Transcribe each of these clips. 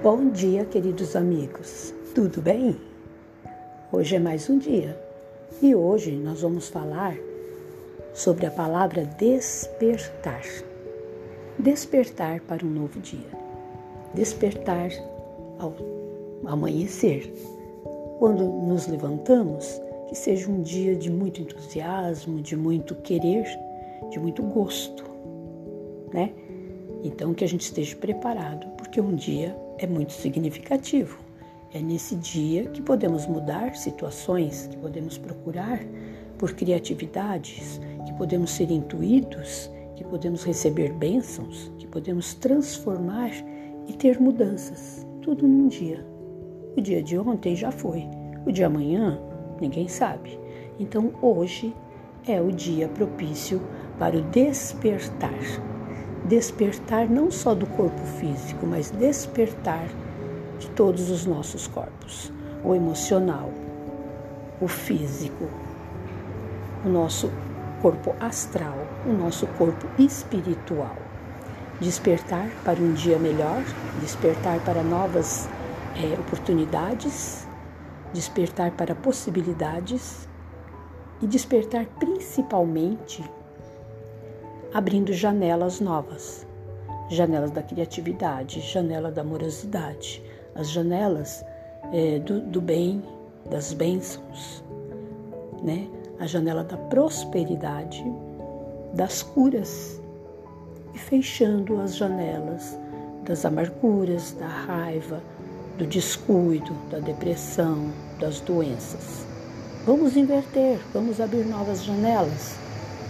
Bom dia, queridos amigos. Tudo bem? Hoje é mais um dia e hoje nós vamos falar sobre a palavra despertar. Despertar para um novo dia. Despertar ao amanhecer. Quando nos levantamos, que seja um dia de muito entusiasmo, de muito querer, de muito gosto, né? Então que a gente esteja preparado, porque um dia é muito significativo. É nesse dia que podemos mudar situações, que podemos procurar por criatividades, que podemos ser intuídos, que podemos receber bênçãos, que podemos transformar e ter mudanças. Tudo num dia. O dia de ontem já foi. O de amanhã, ninguém sabe. Então hoje é o dia propício para o despertar despertar não só do corpo físico, mas despertar de todos os nossos corpos: o emocional, o físico, o nosso corpo astral, o nosso corpo espiritual. Despertar para um dia melhor, despertar para novas é, oportunidades, despertar para possibilidades e despertar principalmente abrindo janelas novas, janelas da criatividade, janela da amorosidade, as janelas é, do, do bem, das bênçãos, né? a janela da prosperidade, das curas e fechando as janelas das amarguras, da raiva, do descuido, da depressão, das doenças. Vamos inverter, vamos abrir novas janelas,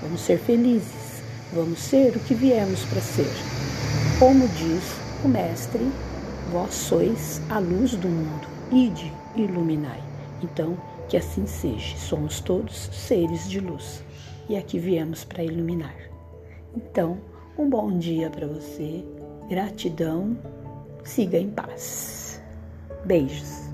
vamos ser felizes Vamos ser o que viemos para ser. Como diz o Mestre, vós sois a luz do mundo, ide iluminai. Então, que assim seja. Somos todos seres de luz e aqui viemos para iluminar. Então, um bom dia para você, gratidão, siga em paz. Beijos.